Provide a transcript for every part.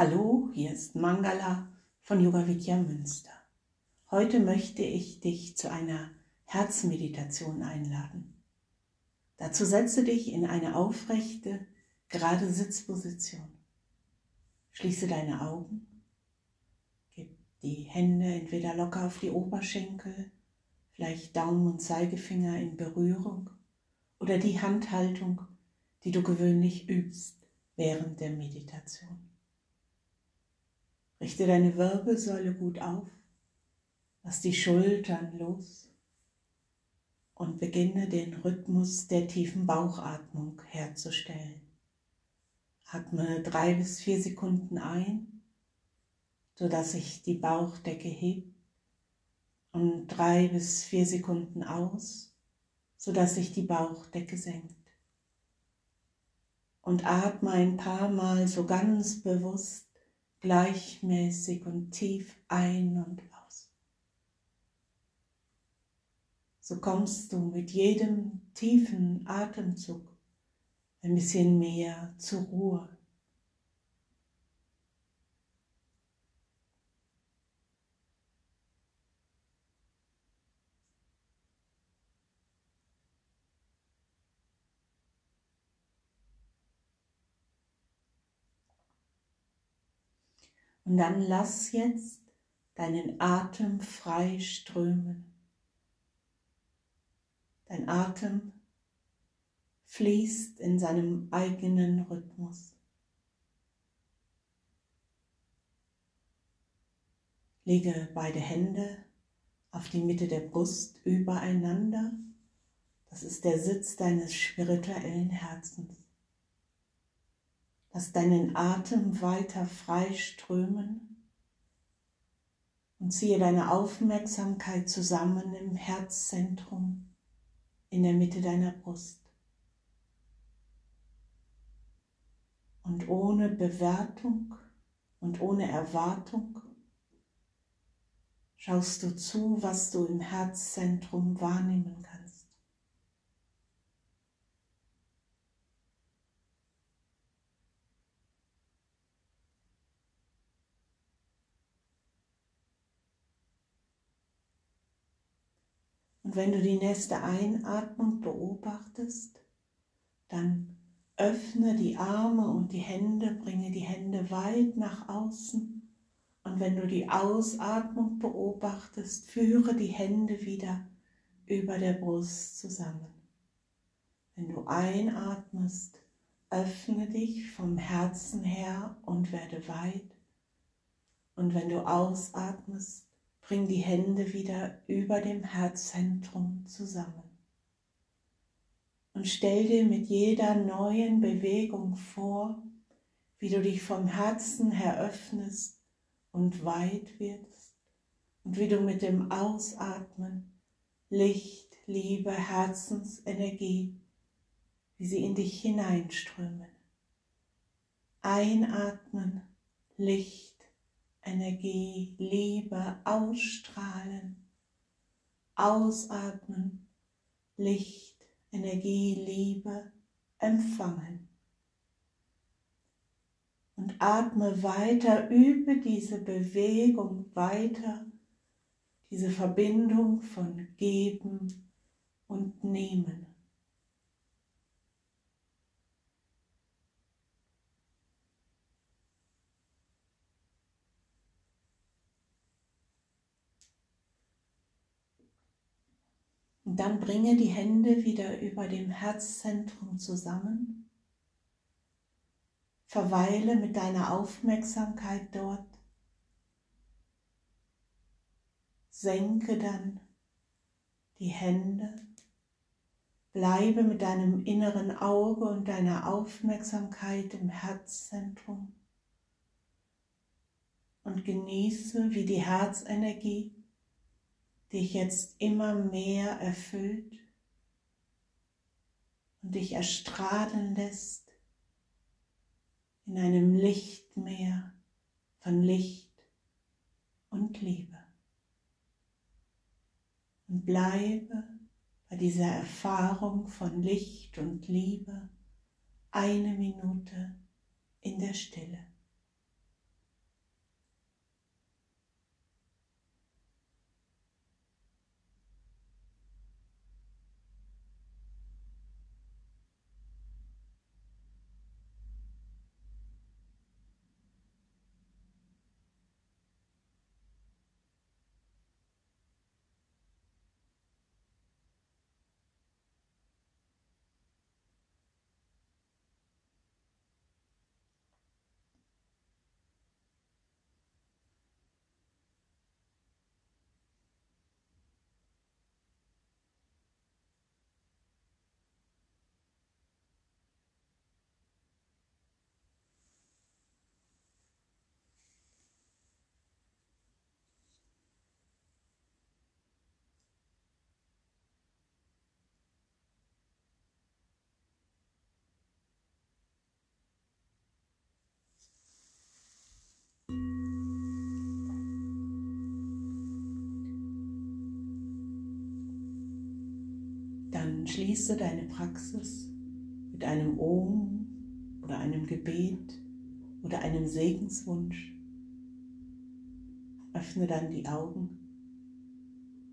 Hallo, hier ist Mangala von Yoga Vidya Münster. Heute möchte ich dich zu einer Herzmeditation einladen. Dazu setze dich in eine aufrechte, gerade Sitzposition. Schließe deine Augen, gib die Hände entweder locker auf die Oberschenkel, vielleicht Daumen und Zeigefinger in Berührung oder die Handhaltung, die du gewöhnlich übst während der Meditation. Richte deine Wirbelsäule gut auf, lass die Schultern los und beginne den Rhythmus der tiefen Bauchatmung herzustellen. Atme drei bis vier Sekunden ein, sodass sich die Bauchdecke hebt und drei bis vier Sekunden aus, sodass sich die Bauchdecke senkt. Und atme ein paar Mal so ganz bewusst gleichmäßig und tief ein und aus. So kommst du mit jedem tiefen Atemzug ein bisschen mehr zur Ruhe. Und dann lass jetzt deinen Atem frei strömen. Dein Atem fließt in seinem eigenen Rhythmus. Lege beide Hände auf die Mitte der Brust übereinander. Das ist der Sitz deines spirituellen Herzens. Lass deinen Atem weiter frei strömen und ziehe deine Aufmerksamkeit zusammen im Herzzentrum in der Mitte deiner Brust. Und ohne Bewertung und ohne Erwartung schaust du zu, was du im Herzzentrum wahrnehmen kannst. Und wenn du die nächste Einatmung beobachtest, dann öffne die Arme und die Hände, bringe die Hände weit nach außen. Und wenn du die Ausatmung beobachtest, führe die Hände wieder über der Brust zusammen. Wenn du einatmest, öffne dich vom Herzen her und werde weit. Und wenn du ausatmest, Bring die Hände wieder über dem Herzzentrum zusammen. Und stell dir mit jeder neuen Bewegung vor, wie du dich vom Herzen her öffnest und weit wirst und wie du mit dem Ausatmen Licht, Liebe, Herzensenergie, wie sie in dich hineinströmen. Einatmen, Licht, Energie, Liebe ausstrahlen, ausatmen, Licht, Energie, Liebe empfangen. Und atme weiter, übe diese Bewegung weiter, diese Verbindung von Geben und Nehmen. Dann bringe die Hände wieder über dem Herzzentrum zusammen. Verweile mit deiner Aufmerksamkeit dort. Senke dann die Hände. Bleibe mit deinem inneren Auge und deiner Aufmerksamkeit im Herzzentrum und genieße, wie die Herzenergie dich jetzt immer mehr erfüllt und dich erstrahlen lässt in einem Lichtmeer von Licht und Liebe. Und bleibe bei dieser Erfahrung von Licht und Liebe eine Minute in der Stille. Dann schließe deine Praxis mit einem Om oder einem Gebet oder einem Segenswunsch. Öffne dann die Augen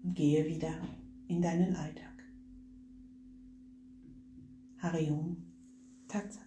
und gehe wieder in deinen Alltag. Harium Tatsat.